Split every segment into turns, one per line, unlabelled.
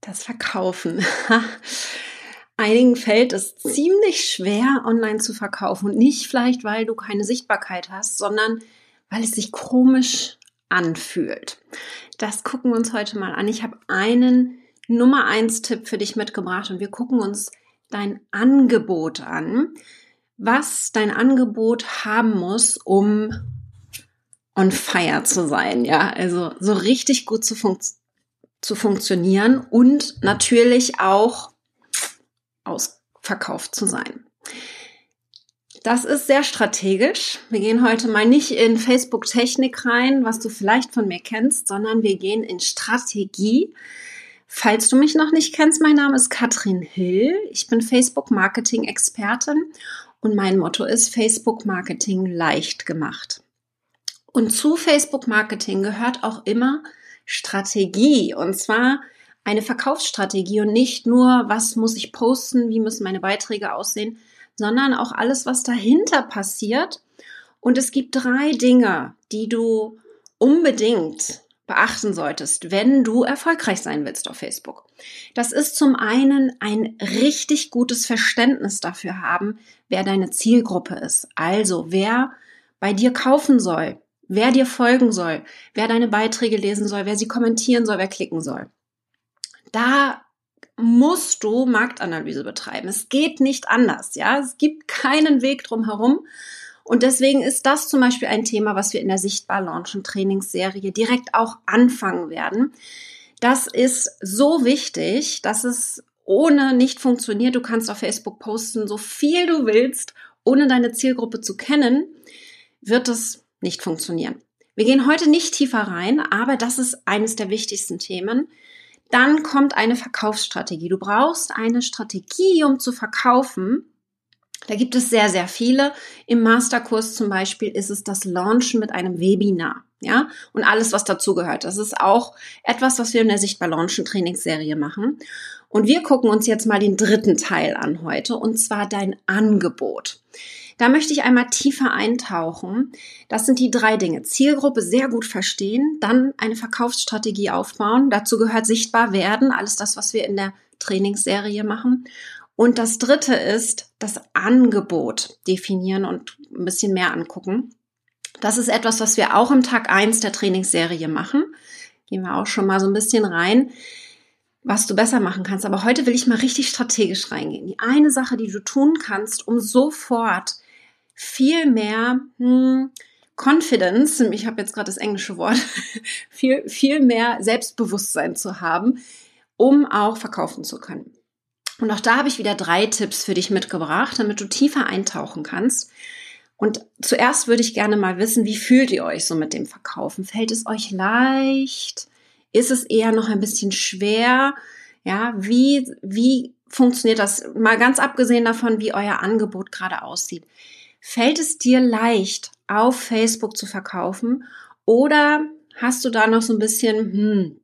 Das Verkaufen. Einigen fällt es ziemlich schwer, online zu verkaufen. Und nicht vielleicht, weil du keine Sichtbarkeit hast, sondern weil es sich komisch anfühlt. Das gucken wir uns heute mal an. Ich habe einen Nummer eins Tipp für dich mitgebracht und wir gucken uns dein Angebot an, was dein Angebot haben muss, um on fire zu sein, ja, also so richtig gut zu funktionieren zu funktionieren und natürlich auch ausverkauft zu sein. Das ist sehr strategisch. Wir gehen heute mal nicht in Facebook-Technik rein, was du vielleicht von mir kennst, sondern wir gehen in Strategie. Falls du mich noch nicht kennst, mein Name ist Katrin Hill. Ich bin Facebook-Marketing-Expertin und mein Motto ist Facebook-Marketing leicht gemacht. Und zu Facebook-Marketing gehört auch immer Strategie und zwar eine Verkaufsstrategie und nicht nur, was muss ich posten, wie müssen meine Beiträge aussehen, sondern auch alles, was dahinter passiert. Und es gibt drei Dinge, die du unbedingt beachten solltest, wenn du erfolgreich sein willst auf Facebook. Das ist zum einen ein richtig gutes Verständnis dafür haben, wer deine Zielgruppe ist. Also wer bei dir kaufen soll, wer dir folgen soll, wer deine Beiträge lesen soll, wer sie kommentieren soll, wer klicken soll. Da musst du Marktanalyse betreiben. Es geht nicht anders, ja. Es gibt keinen Weg drum herum. Und deswegen ist das zum Beispiel ein Thema, was wir in der Sichtbar Launch und Trainingsserie direkt auch anfangen werden. Das ist so wichtig, dass es ohne nicht funktioniert. Du kannst auf Facebook posten, so viel du willst, ohne deine Zielgruppe zu kennen, wird es nicht funktionieren. Wir gehen heute nicht tiefer rein, aber das ist eines der wichtigsten Themen. Dann kommt eine Verkaufsstrategie. Du brauchst eine Strategie, um zu verkaufen. Da gibt es sehr, sehr viele. Im Masterkurs zum Beispiel ist es das Launchen mit einem Webinar. Ja, und alles, was dazugehört. Das ist auch etwas, was wir in der Sichtbar Launchen Trainingsserie machen. Und wir gucken uns jetzt mal den dritten Teil an heute, und zwar dein Angebot. Da möchte ich einmal tiefer eintauchen. Das sind die drei Dinge. Zielgruppe sehr gut verstehen, dann eine Verkaufsstrategie aufbauen. Dazu gehört sichtbar werden, alles das, was wir in der Trainingsserie machen. Und das dritte ist das Angebot definieren und ein bisschen mehr angucken. Das ist etwas, was wir auch im Tag eins der Trainingsserie machen. Gehen wir auch schon mal so ein bisschen rein was du besser machen kannst. Aber heute will ich mal richtig strategisch reingehen. Die eine Sache, die du tun kannst, um sofort viel mehr hm, Confidence, ich habe jetzt gerade das englische Wort, viel, viel mehr Selbstbewusstsein zu haben, um auch verkaufen zu können. Und auch da habe ich wieder drei Tipps für dich mitgebracht, damit du tiefer eintauchen kannst. Und zuerst würde ich gerne mal wissen, wie fühlt ihr euch so mit dem Verkaufen? Fällt es euch leicht? Ist es eher noch ein bisschen schwer? Ja, wie, wie funktioniert das? Mal ganz abgesehen davon, wie euer Angebot gerade aussieht. Fällt es dir leicht, auf Facebook zu verkaufen? Oder hast du da noch so ein bisschen, hm,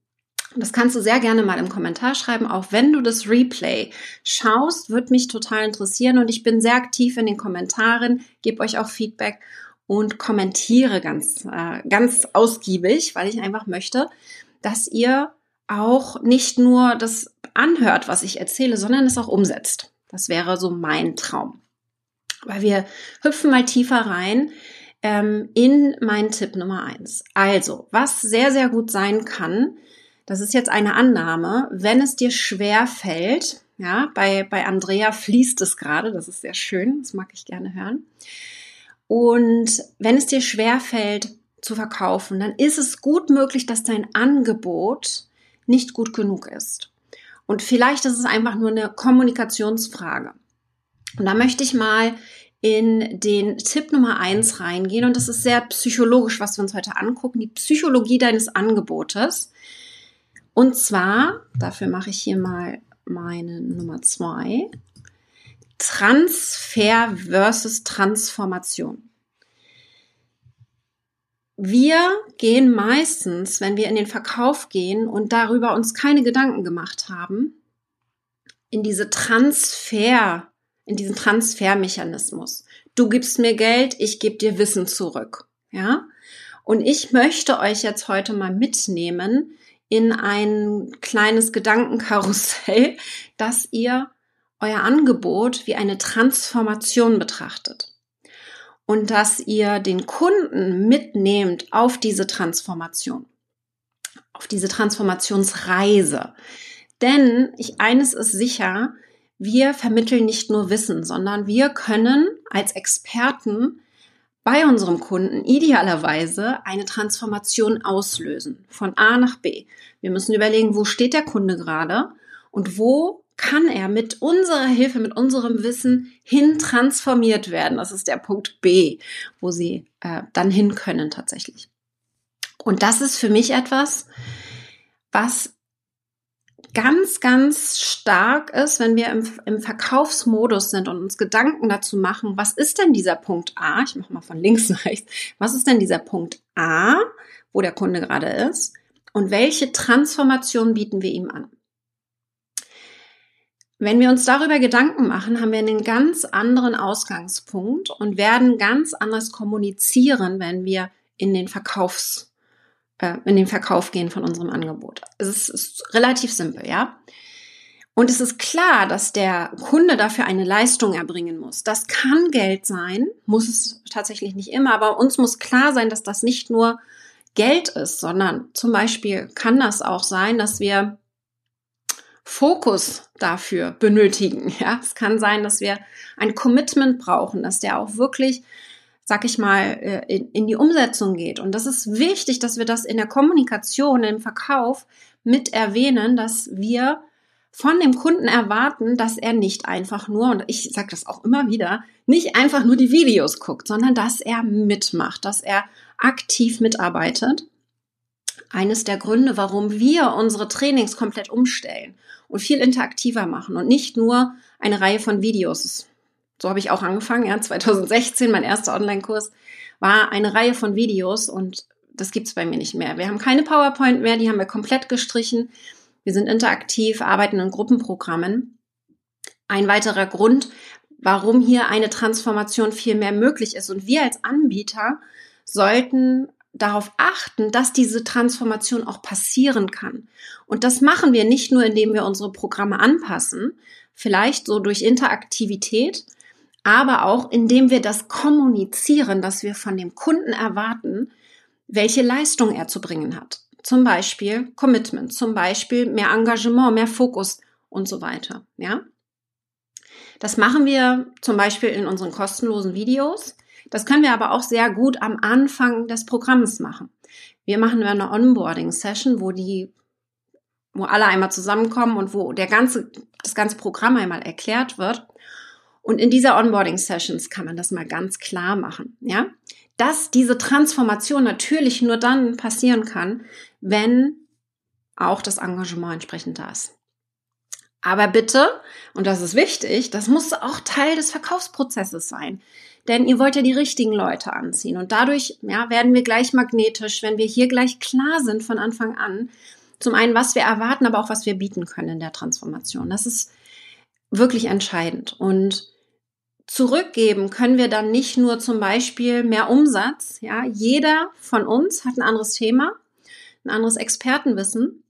das kannst du sehr gerne mal im Kommentar schreiben, auch wenn du das Replay schaust, wird mich total interessieren und ich bin sehr aktiv in den Kommentaren, gebe euch auch Feedback und kommentiere ganz, äh, ganz ausgiebig, weil ich einfach möchte, dass ihr auch nicht nur das anhört, was ich erzähle, sondern es auch umsetzt. Das wäre so mein Traum. Weil wir hüpfen mal tiefer rein ähm, in meinen Tipp Nummer eins. Also, was sehr, sehr gut sein kann, das ist jetzt eine Annahme, wenn es dir schwer fällt, ja, bei, bei Andrea fließt es gerade, das ist sehr schön, das mag ich gerne hören. Und wenn es dir schwer fällt zu verkaufen, dann ist es gut möglich, dass dein Angebot nicht gut genug ist. Und vielleicht ist es einfach nur eine Kommunikationsfrage. Und da möchte ich mal in den Tipp Nummer eins reingehen. Und das ist sehr psychologisch, was wir uns heute angucken. Die Psychologie deines Angebotes. Und zwar, dafür mache ich hier mal meine Nummer zwei. Transfer versus Transformation. Wir gehen meistens, wenn wir in den Verkauf gehen und darüber uns keine Gedanken gemacht haben, in diese Transfer in diesen Transfermechanismus. Du gibst mir Geld, ich gebe dir Wissen zurück. Ja? Und ich möchte euch jetzt heute mal mitnehmen in ein kleines Gedankenkarussell, dass ihr euer Angebot wie eine Transformation betrachtet und dass ihr den Kunden mitnehmt auf diese Transformation, auf diese Transformationsreise. Denn ich, eines ist sicher, wir vermitteln nicht nur Wissen, sondern wir können als Experten bei unserem Kunden idealerweise eine Transformation auslösen von A nach B. Wir müssen überlegen, wo steht der Kunde gerade und wo kann er mit unserer Hilfe, mit unserem Wissen hin transformiert werden. Das ist der Punkt B, wo sie äh, dann hin können tatsächlich. Und das ist für mich etwas, was ganz, ganz stark ist, wenn wir im, im Verkaufsmodus sind und uns Gedanken dazu machen, was ist denn dieser Punkt A? Ich mache mal von links nach rechts. Was ist denn dieser Punkt A, wo der Kunde gerade ist? Und welche Transformation bieten wir ihm an? Wenn wir uns darüber Gedanken machen, haben wir einen ganz anderen Ausgangspunkt und werden ganz anders kommunizieren, wenn wir in den Verkaufs, äh, in den Verkauf gehen von unserem Angebot. Es ist, ist relativ simpel, ja. Und es ist klar, dass der Kunde dafür eine Leistung erbringen muss. Das kann Geld sein, muss es tatsächlich nicht immer, aber uns muss klar sein, dass das nicht nur Geld ist, sondern zum Beispiel kann das auch sein, dass wir Fokus dafür benötigen. Ja, es kann sein, dass wir ein Commitment brauchen, dass der auch wirklich, sag ich mal, äh, in, in die Umsetzung geht. Und das ist wichtig, dass wir das in der Kommunikation, im Verkauf mit erwähnen, dass wir von dem Kunden erwarten, dass er nicht einfach nur, und ich sage das auch immer wieder, nicht einfach nur die Videos guckt, sondern dass er mitmacht, dass er aktiv mitarbeitet. Eines der Gründe, warum wir unsere Trainings komplett umstellen und viel interaktiver machen und nicht nur eine Reihe von Videos. So habe ich auch angefangen, ja, 2016, mein erster Online-Kurs war eine Reihe von Videos und das gibt's bei mir nicht mehr. Wir haben keine PowerPoint mehr, die haben wir komplett gestrichen. Wir sind interaktiv, arbeiten in Gruppenprogrammen. Ein weiterer Grund, warum hier eine Transformation viel mehr möglich ist. Und wir als Anbieter sollten darauf achten, dass diese Transformation auch passieren kann. Und das machen wir nicht nur, indem wir unsere Programme anpassen, vielleicht so durch Interaktivität, aber auch indem wir das kommunizieren, dass wir von dem Kunden erwarten, welche Leistung er zu bringen hat. Zum Beispiel Commitment, zum Beispiel mehr Engagement, mehr Fokus und so weiter. Ja? Das machen wir zum Beispiel in unseren kostenlosen Videos. Das können wir aber auch sehr gut am Anfang des Programms machen. Wir machen eine Onboarding-Session, wo die, wo alle einmal zusammenkommen und wo der ganze, das ganze Programm einmal erklärt wird. Und in dieser Onboarding-Sessions kann man das mal ganz klar machen, ja? Dass diese Transformation natürlich nur dann passieren kann, wenn auch das Engagement entsprechend da ist. Aber bitte, und das ist wichtig, das muss auch Teil des Verkaufsprozesses sein denn ihr wollt ja die richtigen Leute anziehen. Und dadurch ja, werden wir gleich magnetisch, wenn wir hier gleich klar sind von Anfang an. Zum einen, was wir erwarten, aber auch was wir bieten können in der Transformation. Das ist wirklich entscheidend. Und zurückgeben können wir dann nicht nur zum Beispiel mehr Umsatz. Ja, jeder von uns hat ein anderes Thema, ein anderes Expertenwissen.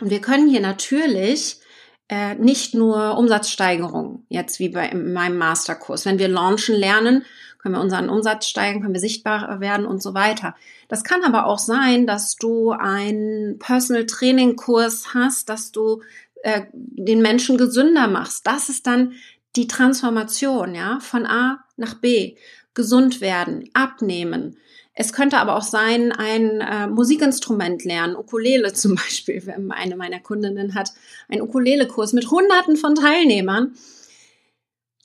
Und wir können hier natürlich äh, nicht nur Umsatzsteigerung, jetzt wie bei in meinem Masterkurs. Wenn wir launchen lernen, können wir unseren Umsatz steigern, können wir sichtbar werden und so weiter. Das kann aber auch sein, dass du einen Personal Training Kurs hast, dass du äh, den Menschen gesünder machst. Das ist dann die Transformation, ja, von A nach B. Gesund werden, abnehmen, es könnte aber auch sein, ein äh, Musikinstrument lernen, Ukulele zum Beispiel. Eine meiner Kundinnen hat einen Ukulele-Kurs mit Hunderten von Teilnehmern.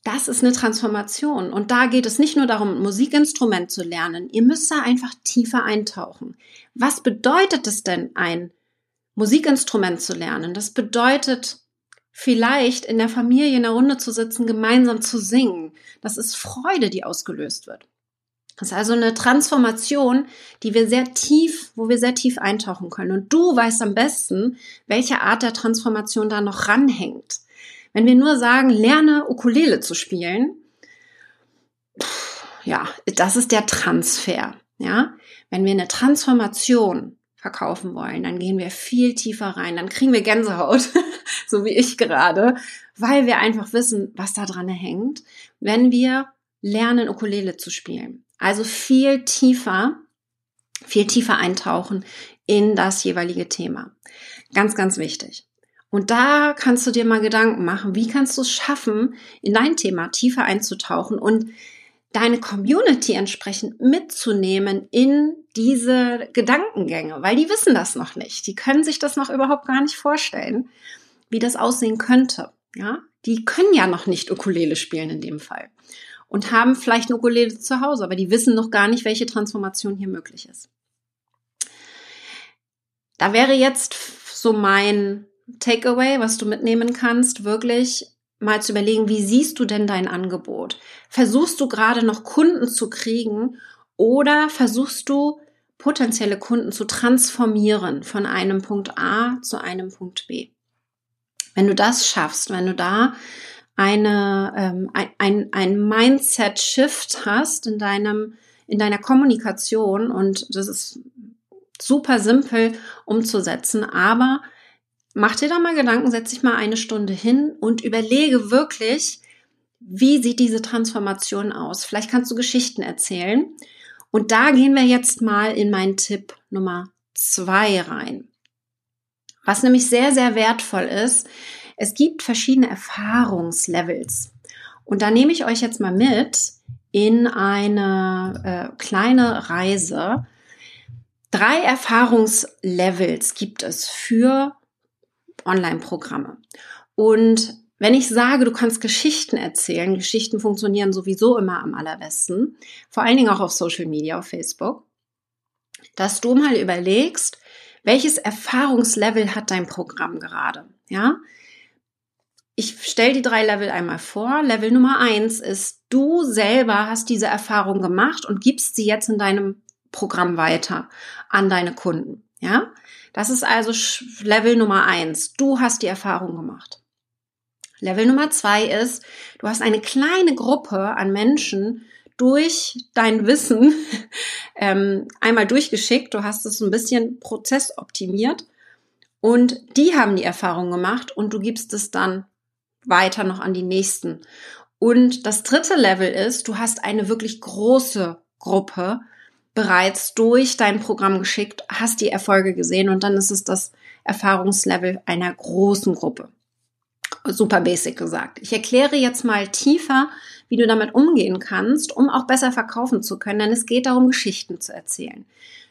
Das ist eine Transformation. Und da geht es nicht nur darum, ein Musikinstrument zu lernen. Ihr müsst da einfach tiefer eintauchen. Was bedeutet es denn, ein Musikinstrument zu lernen? Das bedeutet, vielleicht in der Familie in der Runde zu sitzen, gemeinsam zu singen. Das ist Freude, die ausgelöst wird. Das ist also eine Transformation, die wir sehr tief, wo wir sehr tief eintauchen können. Und du weißt am besten, welche Art der Transformation da noch ranhängt. Wenn wir nur sagen, lerne Ukulele zu spielen, ja, das ist der Transfer. Ja, wenn wir eine Transformation verkaufen wollen, dann gehen wir viel tiefer rein, dann kriegen wir Gänsehaut, so wie ich gerade, weil wir einfach wissen, was da dran hängt, wenn wir lernen, Ukulele zu spielen. Also viel tiefer, viel tiefer eintauchen in das jeweilige Thema. Ganz, ganz wichtig. Und da kannst du dir mal Gedanken machen, wie kannst du es schaffen, in dein Thema tiefer einzutauchen und deine Community entsprechend mitzunehmen in diese Gedankengänge, weil die wissen das noch nicht. Die können sich das noch überhaupt gar nicht vorstellen, wie das aussehen könnte. Ja, die können ja noch nicht Ukulele spielen in dem Fall und haben vielleicht eine Ukulele zu Hause, aber die wissen noch gar nicht, welche Transformation hier möglich ist. Da wäre jetzt so mein Takeaway, was du mitnehmen kannst, wirklich mal zu überlegen, wie siehst du denn dein Angebot? Versuchst du gerade noch Kunden zu kriegen oder versuchst du potenzielle Kunden zu transformieren von einem Punkt A zu einem Punkt B? Wenn du das schaffst, wenn du da eine, ähm, ein, ein Mindset-Shift hast in deinem, in deiner Kommunikation und das ist super simpel umzusetzen, aber mach dir da mal Gedanken, setz dich mal eine Stunde hin und überlege wirklich, wie sieht diese Transformation aus? Vielleicht kannst du Geschichten erzählen. Und da gehen wir jetzt mal in meinen Tipp Nummer zwei rein. Was nämlich sehr, sehr wertvoll ist, es gibt verschiedene Erfahrungslevels. Und da nehme ich euch jetzt mal mit in eine äh, kleine Reise. Drei Erfahrungslevels gibt es für Online-Programme. Und wenn ich sage, du kannst Geschichten erzählen, Geschichten funktionieren sowieso immer am allerbesten, vor allen Dingen auch auf Social Media, auf Facebook, dass du mal überlegst, welches Erfahrungslevel hat dein Programm gerade? Ja? Ich stelle die drei Level einmal vor. Level Nummer eins ist, du selber hast diese Erfahrung gemacht und gibst sie jetzt in deinem Programm weiter an deine Kunden. Ja? Das ist also Level Nummer eins. Du hast die Erfahrung gemacht. Level Nummer zwei ist, du hast eine kleine Gruppe an Menschen durch dein Wissen ähm, einmal durchgeschickt. Du hast es ein bisschen prozessoptimiert und die haben die Erfahrung gemacht und du gibst es dann weiter noch an die nächsten. Und das dritte Level ist, du hast eine wirklich große Gruppe bereits durch dein Programm geschickt, hast die Erfolge gesehen und dann ist es das Erfahrungslevel einer großen Gruppe. Super basic gesagt. Ich erkläre jetzt mal tiefer, wie du damit umgehen kannst, um auch besser verkaufen zu können, denn es geht darum, Geschichten zu erzählen.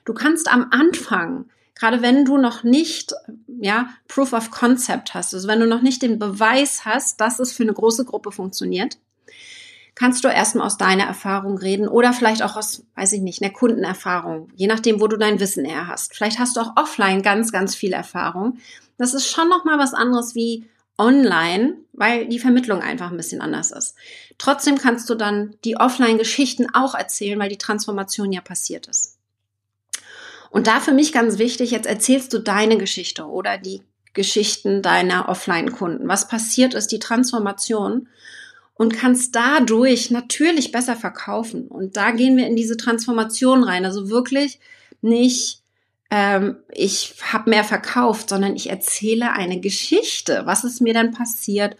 Du kannst am Anfang, gerade wenn du noch nicht, ja, Proof of Concept hast, also wenn du noch nicht den Beweis hast, dass es für eine große Gruppe funktioniert, kannst du erstmal aus deiner Erfahrung reden oder vielleicht auch aus, weiß ich nicht, einer Kundenerfahrung, je nachdem, wo du dein Wissen eher hast. Vielleicht hast du auch offline ganz, ganz viel Erfahrung. Das ist schon nochmal was anderes wie online, weil die Vermittlung einfach ein bisschen anders ist. Trotzdem kannst du dann die Offline-Geschichten auch erzählen, weil die Transformation ja passiert ist. Und da für mich ganz wichtig, jetzt erzählst du deine Geschichte oder die Geschichten deiner Offline-Kunden. Was passiert ist, die Transformation und kannst dadurch natürlich besser verkaufen. Und da gehen wir in diese Transformation rein. Also wirklich nicht, ähm, ich habe mehr verkauft, sondern ich erzähle eine Geschichte. Was ist mir dann passiert?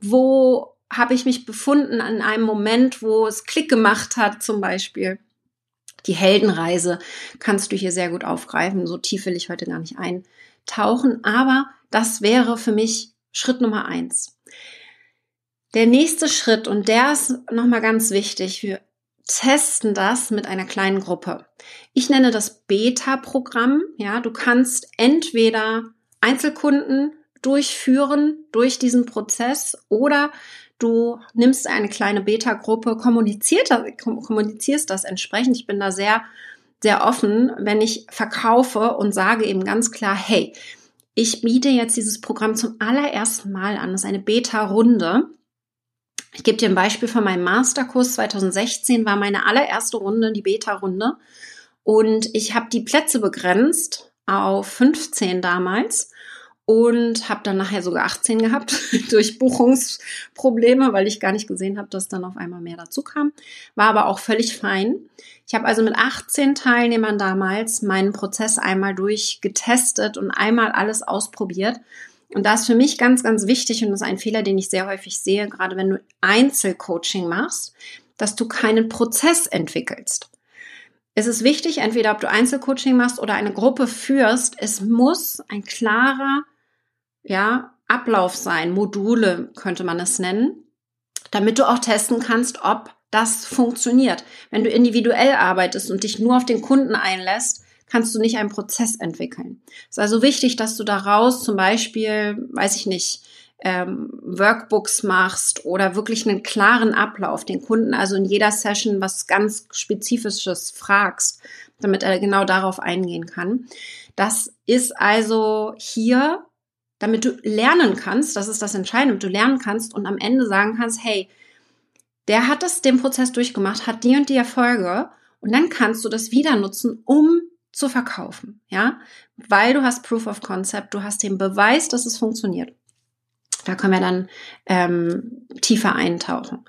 Wo habe ich mich befunden an einem Moment, wo es Klick gemacht hat, zum Beispiel? Die Heldenreise kannst du hier sehr gut aufgreifen. So tief will ich heute gar nicht eintauchen. Aber das wäre für mich Schritt Nummer eins. Der nächste Schritt, und der ist nochmal ganz wichtig, wir testen das mit einer kleinen Gruppe. Ich nenne das Beta-Programm. Ja, du kannst entweder Einzelkunden durchführen durch diesen Prozess oder du nimmst eine kleine Beta-Gruppe, kommunizierst das entsprechend. Ich bin da sehr, sehr offen, wenn ich verkaufe und sage eben ganz klar, hey, ich biete jetzt dieses Programm zum allerersten Mal an. Das ist eine Beta-Runde. Ich gebe dir ein Beispiel von meinem Masterkurs 2016 war meine allererste Runde, die Beta-Runde. Und ich habe die Plätze begrenzt auf 15 damals. und habe dann nachher sogar 18 gehabt durch Buchungsprobleme, weil ich gar nicht gesehen habe, dass dann auf einmal mehr dazu kam. War aber auch völlig fein. Ich habe also mit 18 Teilnehmern damals meinen Prozess einmal durchgetestet und einmal alles ausprobiert. Und da ist für mich ganz, ganz wichtig und das ist ein Fehler, den ich sehr häufig sehe, gerade wenn du Einzelcoaching machst, dass du keinen Prozess entwickelst. Es ist wichtig, entweder ob du Einzelcoaching machst oder eine Gruppe führst, es muss ein klarer ja, Ablauf sein, Module könnte man es nennen, damit du auch testen kannst, ob das funktioniert. Wenn du individuell arbeitest und dich nur auf den Kunden einlässt, kannst du nicht einen Prozess entwickeln. Es ist also wichtig, dass du daraus zum Beispiel, weiß ich nicht, ähm, Workbooks machst oder wirklich einen klaren Ablauf, den Kunden also in jeder Session was ganz Spezifisches fragst, damit er genau darauf eingehen kann. Das ist also hier damit du lernen kannst, das ist das Entscheidende, damit du lernen kannst und am Ende sagen kannst, hey, der hat das, den Prozess durchgemacht, hat die und die Erfolge und dann kannst du das wieder nutzen, um zu verkaufen, ja, weil du hast Proof of Concept, du hast den Beweis, dass es funktioniert. Da können wir dann ähm, tiefer eintauchen.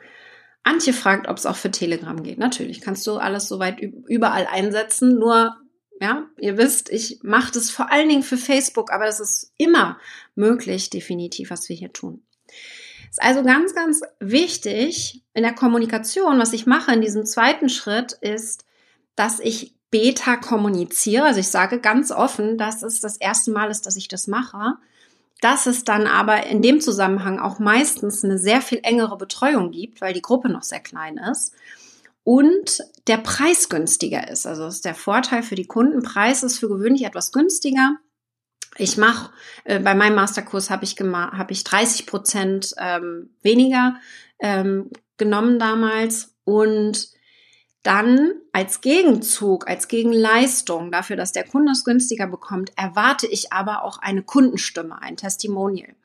Antje fragt, ob es auch für Telegram geht. Natürlich kannst du alles soweit überall einsetzen, nur ja, ihr wisst, ich mache das vor allen Dingen für Facebook, aber das ist immer möglich, definitiv, was wir hier tun. Ist also ganz, ganz wichtig in der Kommunikation, was ich mache in diesem zweiten Schritt, ist, dass ich Beta kommuniziere. Also ich sage ganz offen, dass es das erste Mal ist, dass ich das mache. Dass es dann aber in dem Zusammenhang auch meistens eine sehr viel engere Betreuung gibt, weil die Gruppe noch sehr klein ist und der Preis günstiger ist. Also das ist der Vorteil für die Kunden. Preis ist für gewöhnlich etwas günstiger. Ich mache äh, bei meinem Masterkurs habe ich habe ich 30 Prozent ähm, weniger ähm, genommen damals und dann als Gegenzug, als Gegenleistung dafür, dass der Kunde es günstiger bekommt, erwarte ich aber auch eine Kundenstimme, ein Testimonial.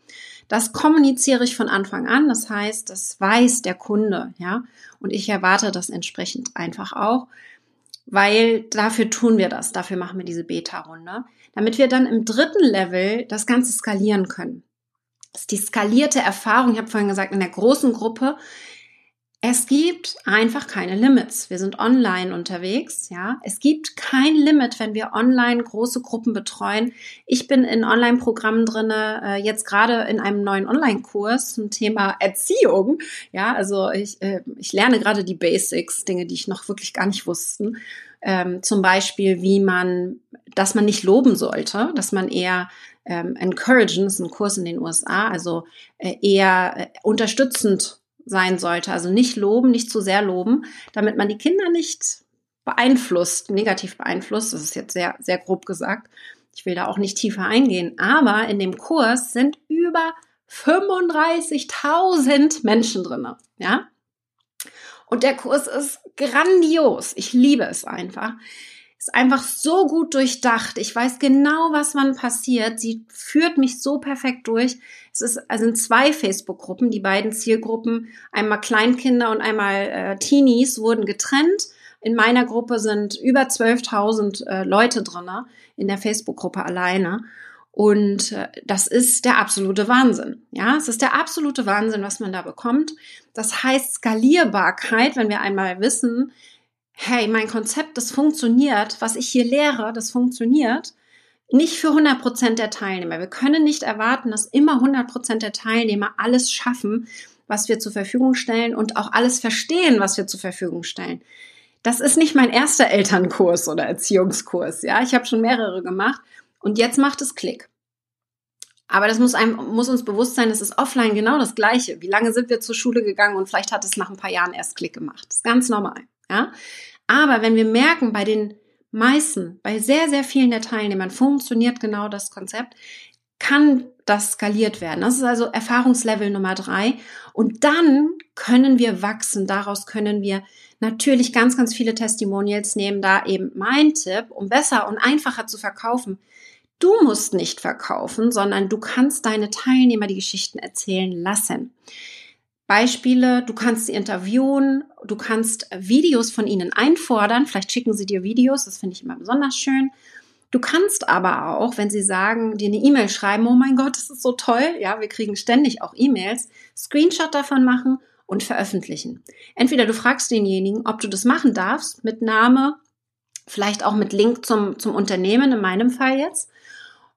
Das kommuniziere ich von Anfang an. Das heißt, das weiß der Kunde, ja. Und ich erwarte das entsprechend einfach auch, weil dafür tun wir das. Dafür machen wir diese Beta-Runde, damit wir dann im dritten Level das Ganze skalieren können. Das ist die skalierte Erfahrung. Ich habe vorhin gesagt, in der großen Gruppe es gibt einfach keine Limits. Wir sind online unterwegs, ja. Es gibt kein Limit, wenn wir online große Gruppen betreuen. Ich bin in Online-Programmen drinne, äh, jetzt gerade in einem neuen Online-Kurs zum Thema Erziehung. Ja, also ich, äh, ich lerne gerade die Basics, Dinge, die ich noch wirklich gar nicht wussten. Ähm, zum Beispiel, wie man, dass man nicht loben sollte, dass man eher ähm, encouragen, ist ein Kurs in den USA, also äh, eher äh, unterstützend sein sollte. Also nicht loben, nicht zu sehr loben, damit man die Kinder nicht beeinflusst, negativ beeinflusst. Das ist jetzt sehr, sehr grob gesagt. Ich will da auch nicht tiefer eingehen. Aber in dem Kurs sind über 35.000 Menschen drinne, ja. Und der Kurs ist grandios. Ich liebe es einfach ist einfach so gut durchdacht. Ich weiß genau, was wann passiert. Sie führt mich so perfekt durch. Es ist, also sind zwei Facebook-Gruppen, die beiden Zielgruppen, einmal Kleinkinder und einmal äh, Teenies, wurden getrennt. In meiner Gruppe sind über 12.000 äh, Leute drinne in der Facebook-Gruppe alleine. Und äh, das ist der absolute Wahnsinn. Ja, es ist der absolute Wahnsinn, was man da bekommt. Das heißt Skalierbarkeit, wenn wir einmal wissen, hey, mein Konzept, das funktioniert, was ich hier lehre, das funktioniert, nicht für 100 Prozent der Teilnehmer. Wir können nicht erwarten, dass immer 100 Prozent der Teilnehmer alles schaffen, was wir zur Verfügung stellen und auch alles verstehen, was wir zur Verfügung stellen. Das ist nicht mein erster Elternkurs oder Erziehungskurs. Ja, ich habe schon mehrere gemacht und jetzt macht es Klick. Aber das muss, einem, muss uns bewusst sein, es ist offline genau das Gleiche. Wie lange sind wir zur Schule gegangen und vielleicht hat es nach ein paar Jahren erst Klick gemacht. Das ist ganz normal. Ja? Aber wenn wir merken, bei den meisten, bei sehr, sehr vielen der Teilnehmern funktioniert genau das Konzept, kann das skaliert werden. Das ist also Erfahrungslevel Nummer drei. Und dann können wir wachsen. Daraus können wir natürlich ganz, ganz viele Testimonials nehmen. Da eben mein Tipp, um besser und einfacher zu verkaufen. Du musst nicht verkaufen, sondern du kannst deine Teilnehmer die Geschichten erzählen lassen. Beispiele, du kannst sie interviewen, du kannst Videos von ihnen einfordern, vielleicht schicken sie dir Videos, das finde ich immer besonders schön. Du kannst aber auch, wenn sie sagen, dir eine E-Mail schreiben, oh mein Gott, das ist so toll, ja, wir kriegen ständig auch E-Mails, Screenshot davon machen und veröffentlichen. Entweder du fragst denjenigen, ob du das machen darfst, mit Name, vielleicht auch mit Link zum, zum Unternehmen, in meinem Fall jetzt.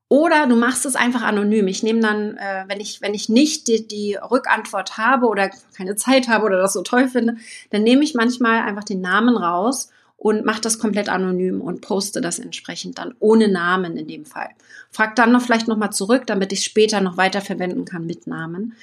Oder du machst es einfach anonym. Ich nehme dann, äh, wenn ich, wenn ich nicht die, die Rückantwort habe oder keine Zeit habe oder das so toll finde, dann nehme ich manchmal einfach den Namen raus und mache das komplett anonym und poste das entsprechend dann ohne Namen in dem Fall. Frag dann noch vielleicht nochmal zurück, damit ich später noch weiter verwenden kann mit Namen.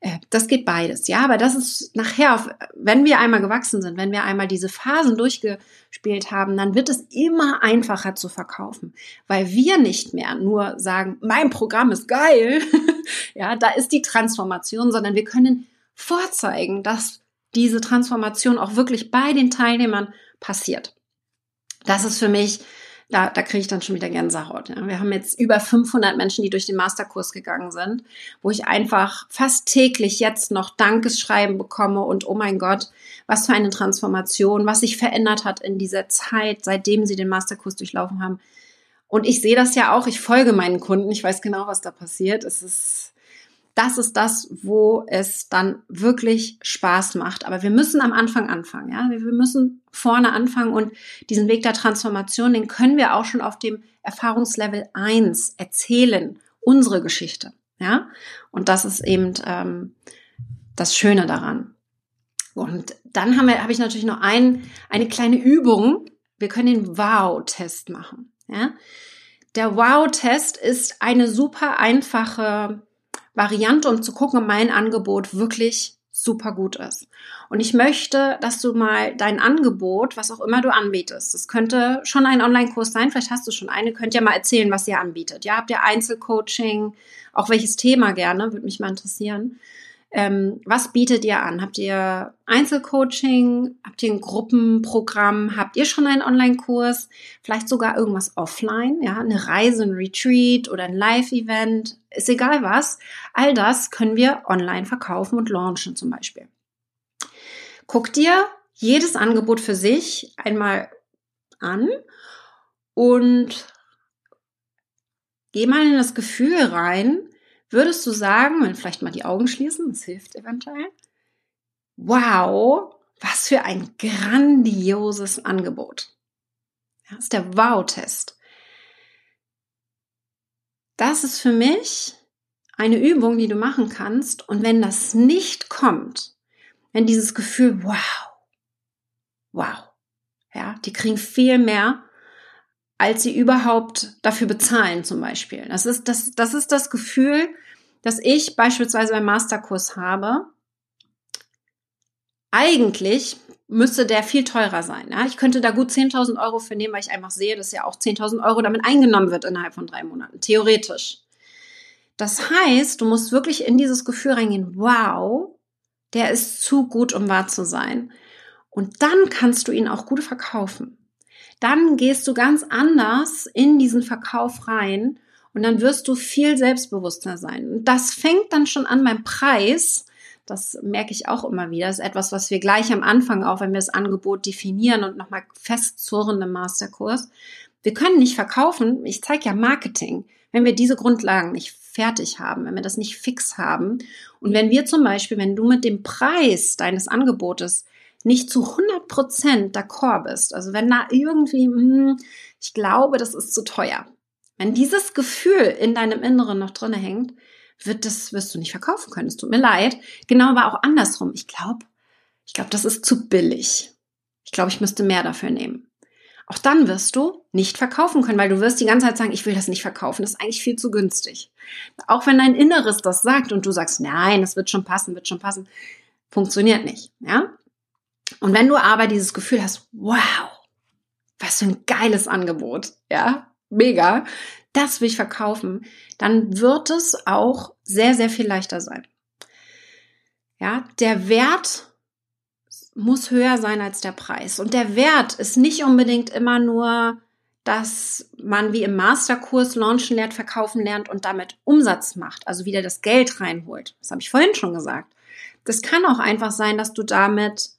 Äh, das geht beides, ja, aber das ist nachher, wenn wir einmal gewachsen sind, wenn wir einmal diese Phasen durchgespielt haben, dann wird es immer einfacher zu verkaufen, weil wir nicht mehr nur sagen, mein Programm ist geil, ja, da ist die Transformation, sondern wir können vorzeigen, dass diese Transformation auch wirklich bei den Teilnehmern passiert. Das ist für mich da, da kriege ich dann schon wieder Gänsehaut. Ja. Wir haben jetzt über 500 Menschen, die durch den Masterkurs gegangen sind, wo ich einfach fast täglich jetzt noch Dankeschreiben bekomme und oh mein Gott, was für eine Transformation, was sich verändert hat in dieser Zeit, seitdem sie den Masterkurs durchlaufen haben. Und ich sehe das ja auch, ich folge meinen Kunden, ich weiß genau, was da passiert. Es ist das ist das, wo es dann wirklich Spaß macht. Aber wir müssen am Anfang anfangen, ja. Wir müssen vorne anfangen und diesen Weg der Transformation, den können wir auch schon auf dem Erfahrungslevel 1 erzählen, unsere Geschichte, ja. Und das ist eben ähm, das Schöne daran. Und dann haben wir, habe ich natürlich noch ein, eine kleine Übung. Wir können den Wow-Test machen, ja. Der Wow-Test ist eine super einfache Variante, um zu gucken, ob mein Angebot wirklich super gut ist. Und ich möchte, dass du mal dein Angebot, was auch immer du anbietest, das könnte schon ein Online-Kurs sein, vielleicht hast du schon eine, könnt ihr mal erzählen, was ihr anbietet. Ja, habt ihr Einzelcoaching, auch welches Thema gerne, würde mich mal interessieren. Ähm, was bietet ihr an? Habt ihr Einzelcoaching? Habt ihr ein Gruppenprogramm? Habt ihr schon einen Online-Kurs? Vielleicht sogar irgendwas offline? Ja, eine Reise, ein Retreat oder ein Live-Event? Ist egal was. All das können wir online verkaufen und launchen zum Beispiel. Guck dir jedes Angebot für sich einmal an und geh mal in das Gefühl rein, Würdest du sagen, wenn vielleicht mal die Augen schließen, das hilft eventuell, wow, was für ein grandioses Angebot. Das ist der Wow-Test. Das ist für mich eine Übung, die du machen kannst. Und wenn das nicht kommt, wenn dieses Gefühl, wow, wow, ja, die kriegen viel mehr, als sie überhaupt dafür bezahlen, zum Beispiel. Das ist das, das ist das Gefühl, das ich beispielsweise beim Masterkurs habe. Eigentlich müsste der viel teurer sein. Ja? Ich könnte da gut 10.000 Euro für nehmen, weil ich einfach sehe, dass ja auch 10.000 Euro damit eingenommen wird innerhalb von drei Monaten. Theoretisch. Das heißt, du musst wirklich in dieses Gefühl reingehen, wow, der ist zu gut, um wahr zu sein. Und dann kannst du ihn auch gut verkaufen dann gehst du ganz anders in diesen Verkauf rein und dann wirst du viel selbstbewusster sein. Und das fängt dann schon an beim Preis. Das merke ich auch immer wieder. Das ist etwas, was wir gleich am Anfang, auch wenn wir das Angebot definieren und nochmal festzurren im Masterkurs. Wir können nicht verkaufen. Ich zeige ja Marketing. Wenn wir diese Grundlagen nicht fertig haben, wenn wir das nicht fix haben und wenn wir zum Beispiel, wenn du mit dem Preis deines Angebotes nicht zu 100 Prozent d'accord bist, also wenn da irgendwie, hm, ich glaube, das ist zu teuer. Wenn dieses Gefühl in deinem Inneren noch drinne hängt, wird das, wirst du nicht verkaufen können. Es tut mir leid. Genau, aber auch andersrum. Ich glaube, ich glaube, das ist zu billig. Ich glaube, ich müsste mehr dafür nehmen. Auch dann wirst du nicht verkaufen können, weil du wirst die ganze Zeit sagen, ich will das nicht verkaufen, das ist eigentlich viel zu günstig. Auch wenn dein Inneres das sagt und du sagst, nein, das wird schon passen, wird schon passen, funktioniert nicht, ja? Und wenn du aber dieses Gefühl hast, wow, was für ein geiles Angebot, ja, mega, das will ich verkaufen, dann wird es auch sehr, sehr viel leichter sein. Ja, der Wert muss höher sein als der Preis. Und der Wert ist nicht unbedingt immer nur, dass man wie im Masterkurs launchen lernt, verkaufen lernt und damit Umsatz macht, also wieder das Geld reinholt. Das habe ich vorhin schon gesagt. Das kann auch einfach sein, dass du damit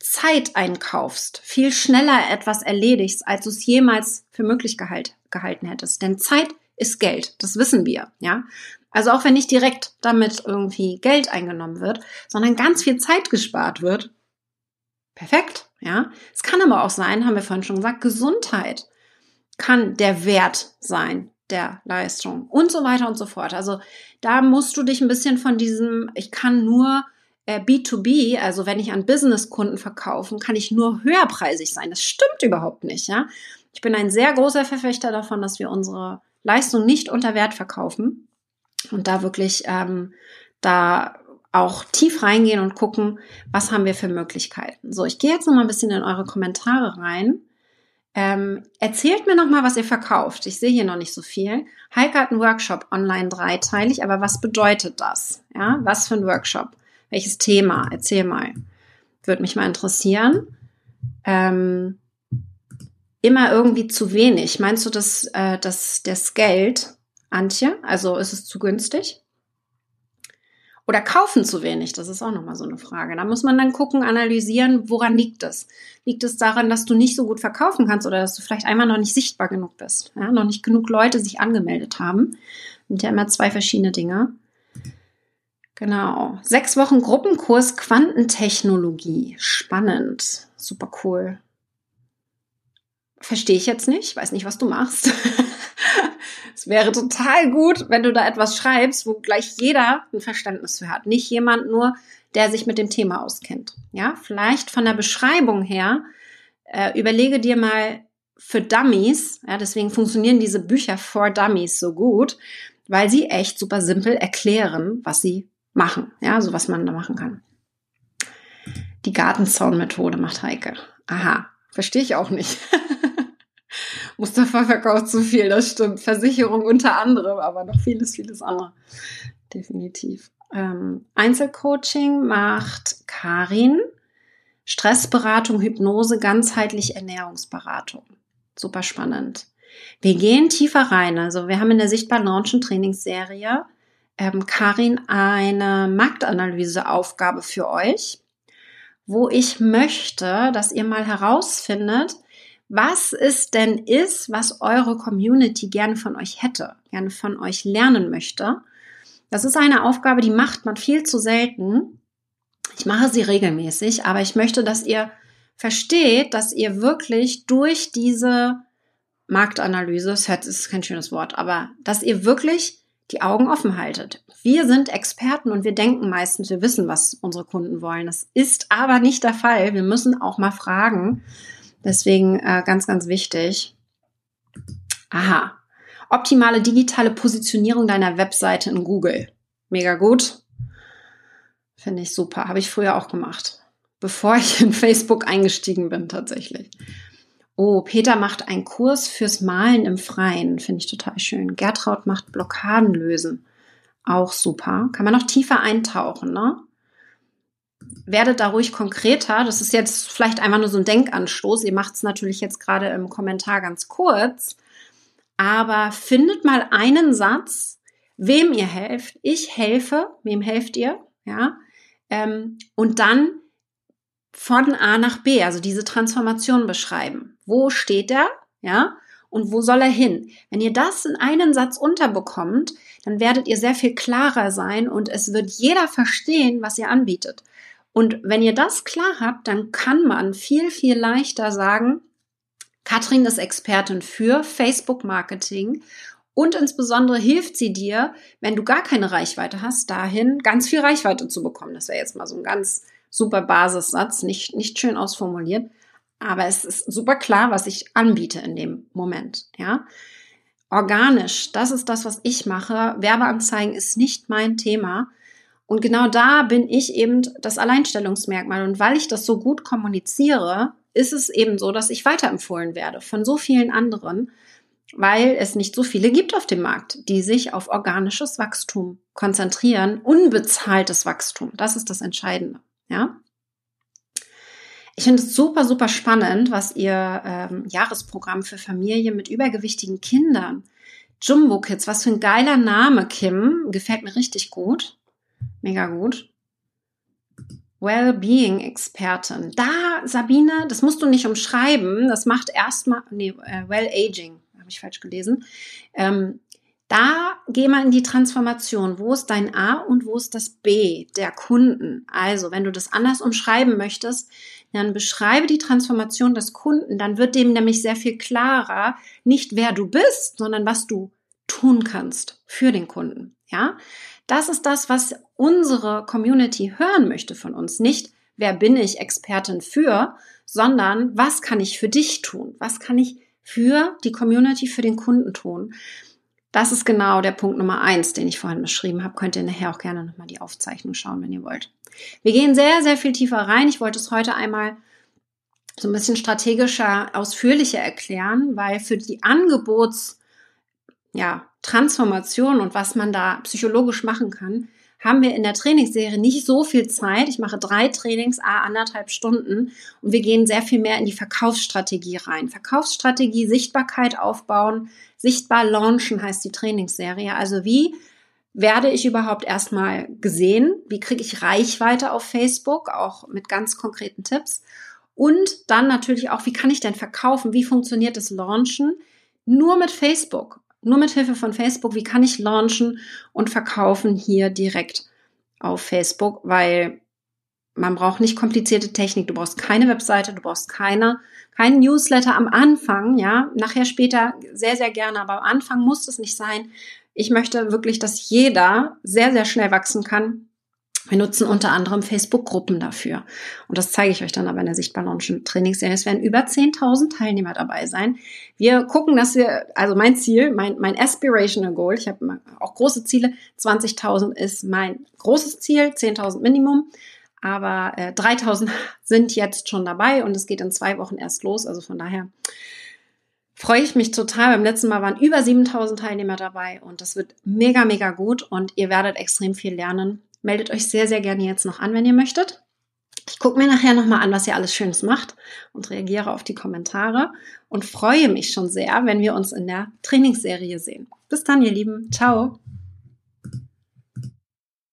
Zeit einkaufst, viel schneller etwas erledigst, als du es jemals für möglich gehalten hättest. Denn Zeit ist Geld. Das wissen wir, ja. Also auch wenn nicht direkt damit irgendwie Geld eingenommen wird, sondern ganz viel Zeit gespart wird. Perfekt, ja. Es kann aber auch sein, haben wir vorhin schon gesagt, Gesundheit kann der Wert sein der Leistung und so weiter und so fort. Also da musst du dich ein bisschen von diesem, ich kann nur äh, B2B, also wenn ich an Businesskunden verkaufen, kann ich nur höherpreisig sein. Das stimmt überhaupt nicht, ja. Ich bin ein sehr großer Verfechter davon, dass wir unsere Leistung nicht unter Wert verkaufen und da wirklich ähm, da auch tief reingehen und gucken, was haben wir für Möglichkeiten. So, ich gehe jetzt noch mal ein bisschen in eure Kommentare rein. Ähm, erzählt mir noch mal, was ihr verkauft. Ich sehe hier noch nicht so viel. Heike hat einen Workshop online dreiteilig, aber was bedeutet das? Ja, was für ein Workshop? Welches Thema? Erzähl mal. Würde mich mal interessieren. Ähm, immer irgendwie zu wenig. Meinst du, dass, äh, dass das Geld, Antje, also ist es zu günstig? Oder kaufen zu wenig? Das ist auch nochmal so eine Frage. Da muss man dann gucken, analysieren, woran liegt es? Liegt es daran, dass du nicht so gut verkaufen kannst oder dass du vielleicht einmal noch nicht sichtbar genug bist? Ja, noch nicht genug Leute sich angemeldet haben. Sind ja immer zwei verschiedene Dinge. Genau. Sechs Wochen Gruppenkurs Quantentechnologie. Spannend. Super cool. Verstehe ich jetzt nicht. Weiß nicht, was du machst. es wäre total gut, wenn du da etwas schreibst, wo gleich jeder ein Verständnis für hat. Nicht jemand nur, der sich mit dem Thema auskennt. Ja, vielleicht von der Beschreibung her, äh, überlege dir mal für Dummies, ja, deswegen funktionieren diese Bücher for Dummies so gut, weil sie echt super simpel erklären, was sie machen. Ja, so was man da machen kann. Die Gartenzaun-Methode macht Heike. Aha, verstehe ich auch nicht. Mustafa verkauft zu viel, das stimmt. Versicherung unter anderem, aber noch vieles, vieles andere. Definitiv. Ähm, Einzelcoaching macht Karin. Stressberatung, Hypnose, ganzheitlich Ernährungsberatung. Super spannend. Wir gehen tiefer rein. Also wir haben in der Sichtbar Launchen Trainingsserie ähm, Karin eine Marktanalyseaufgabe für euch, wo ich möchte, dass ihr mal herausfindet, was es denn ist, was eure Community gerne von euch hätte, gerne von euch lernen möchte. Das ist eine Aufgabe, die macht man viel zu selten. Ich mache sie regelmäßig, aber ich möchte, dass ihr versteht, dass ihr wirklich durch diese Marktanalyse, das ist kein schönes Wort, aber dass ihr wirklich die Augen offen haltet. Wir sind Experten und wir denken meistens, wir wissen, was unsere Kunden wollen. Das ist aber nicht der Fall. Wir müssen auch mal fragen. Deswegen äh, ganz, ganz wichtig. Aha. Optimale digitale Positionierung deiner Webseite in Google. Mega gut. Finde ich super. Habe ich früher auch gemacht. Bevor ich in Facebook eingestiegen bin, tatsächlich. Oh, Peter macht einen Kurs fürs Malen im Freien. Finde ich total schön. Gertraud macht Blockaden lösen. Auch super. Kann man noch tiefer eintauchen, ne? Werdet da ruhig konkreter. Das ist jetzt vielleicht einfach nur so ein Denkanstoß. Ihr macht es natürlich jetzt gerade im Kommentar ganz kurz. Aber findet mal einen Satz, wem ihr helft. Ich helfe. Wem helft ihr? Ja. Ähm, und dann von A nach B, also diese Transformation beschreiben. Wo steht er? Ja? Und wo soll er hin? Wenn ihr das in einen Satz unterbekommt, dann werdet ihr sehr viel klarer sein und es wird jeder verstehen, was ihr anbietet. Und wenn ihr das klar habt, dann kann man viel, viel leichter sagen, Katrin ist Expertin für Facebook Marketing und insbesondere hilft sie dir, wenn du gar keine Reichweite hast, dahin ganz viel Reichweite zu bekommen. Das wäre jetzt mal so ein ganz super Basissatz, nicht, nicht schön ausformuliert, aber es ist super klar, was ich anbiete in dem Moment, ja. Organisch, das ist das, was ich mache. Werbeanzeigen ist nicht mein Thema. Und genau da bin ich eben das Alleinstellungsmerkmal. Und weil ich das so gut kommuniziere, ist es eben so, dass ich weiterempfohlen werde von so vielen anderen, weil es nicht so viele gibt auf dem Markt, die sich auf organisches Wachstum konzentrieren, unbezahltes Wachstum. Das ist das Entscheidende. Ja. Ich finde es super, super spannend, was ihr ähm, Jahresprogramm für Familien mit übergewichtigen Kindern, Jumbo Kids, was für ein geiler Name, Kim, gefällt mir richtig gut, mega gut. Wellbeing-Expertin. Da, Sabine, das musst du nicht umschreiben, das macht erstmal, nee, äh, Well-Aging, habe ich falsch gelesen. Ähm, da geh mal in die Transformation. Wo ist dein A und wo ist das B der Kunden? Also, wenn du das anders umschreiben möchtest, dann beschreibe die Transformation des Kunden. Dann wird dem nämlich sehr viel klarer, nicht wer du bist, sondern was du tun kannst für den Kunden. Ja, das ist das, was unsere Community hören möchte von uns. Nicht, wer bin ich Expertin für, sondern was kann ich für dich tun? Was kann ich für die Community, für den Kunden tun? Das ist genau der Punkt Nummer eins, den ich vorhin beschrieben habe. Könnt ihr nachher auch gerne nochmal die Aufzeichnung schauen, wenn ihr wollt. Wir gehen sehr, sehr viel tiefer rein. Ich wollte es heute einmal so ein bisschen strategischer, ausführlicher erklären, weil für die Angebots, ja, Transformation und was man da psychologisch machen kann, haben wir in der Trainingsserie nicht so viel Zeit. Ich mache drei Trainings, a anderthalb Stunden und wir gehen sehr viel mehr in die Verkaufsstrategie rein. Verkaufsstrategie, Sichtbarkeit aufbauen, sichtbar launchen heißt die Trainingsserie. Also wie werde ich überhaupt erstmal gesehen? Wie kriege ich Reichweite auf Facebook? Auch mit ganz konkreten Tipps. Und dann natürlich auch, wie kann ich denn verkaufen? Wie funktioniert das Launchen? Nur mit Facebook nur mit Hilfe von Facebook, wie kann ich launchen und verkaufen hier direkt auf Facebook, weil man braucht nicht komplizierte Technik, du brauchst keine Webseite, du brauchst keine, kein Newsletter am Anfang, ja, nachher später sehr, sehr gerne, aber am Anfang muss es nicht sein. Ich möchte wirklich, dass jeder sehr, sehr schnell wachsen kann wir nutzen unter anderem Facebook-Gruppen dafür. Und das zeige ich euch dann aber in der Sichtbar Launchen Trainingsserie. Es werden über 10.000 Teilnehmer dabei sein. Wir gucken, dass wir, also mein Ziel, mein, mein Aspirational Goal, ich habe auch große Ziele, 20.000 ist mein großes Ziel, 10.000 Minimum. Aber äh, 3.000 sind jetzt schon dabei und es geht in zwei Wochen erst los. Also von daher freue ich mich total. Beim letzten Mal waren über 7000 Teilnehmer dabei und das wird mega, mega gut und ihr werdet extrem viel lernen. Meldet euch sehr, sehr gerne jetzt noch an, wenn ihr möchtet. Ich gucke mir nachher nochmal an, was ihr alles Schönes macht und reagiere auf die Kommentare und freue mich schon sehr, wenn wir uns in der Trainingsserie sehen. Bis dann, ihr Lieben. Ciao.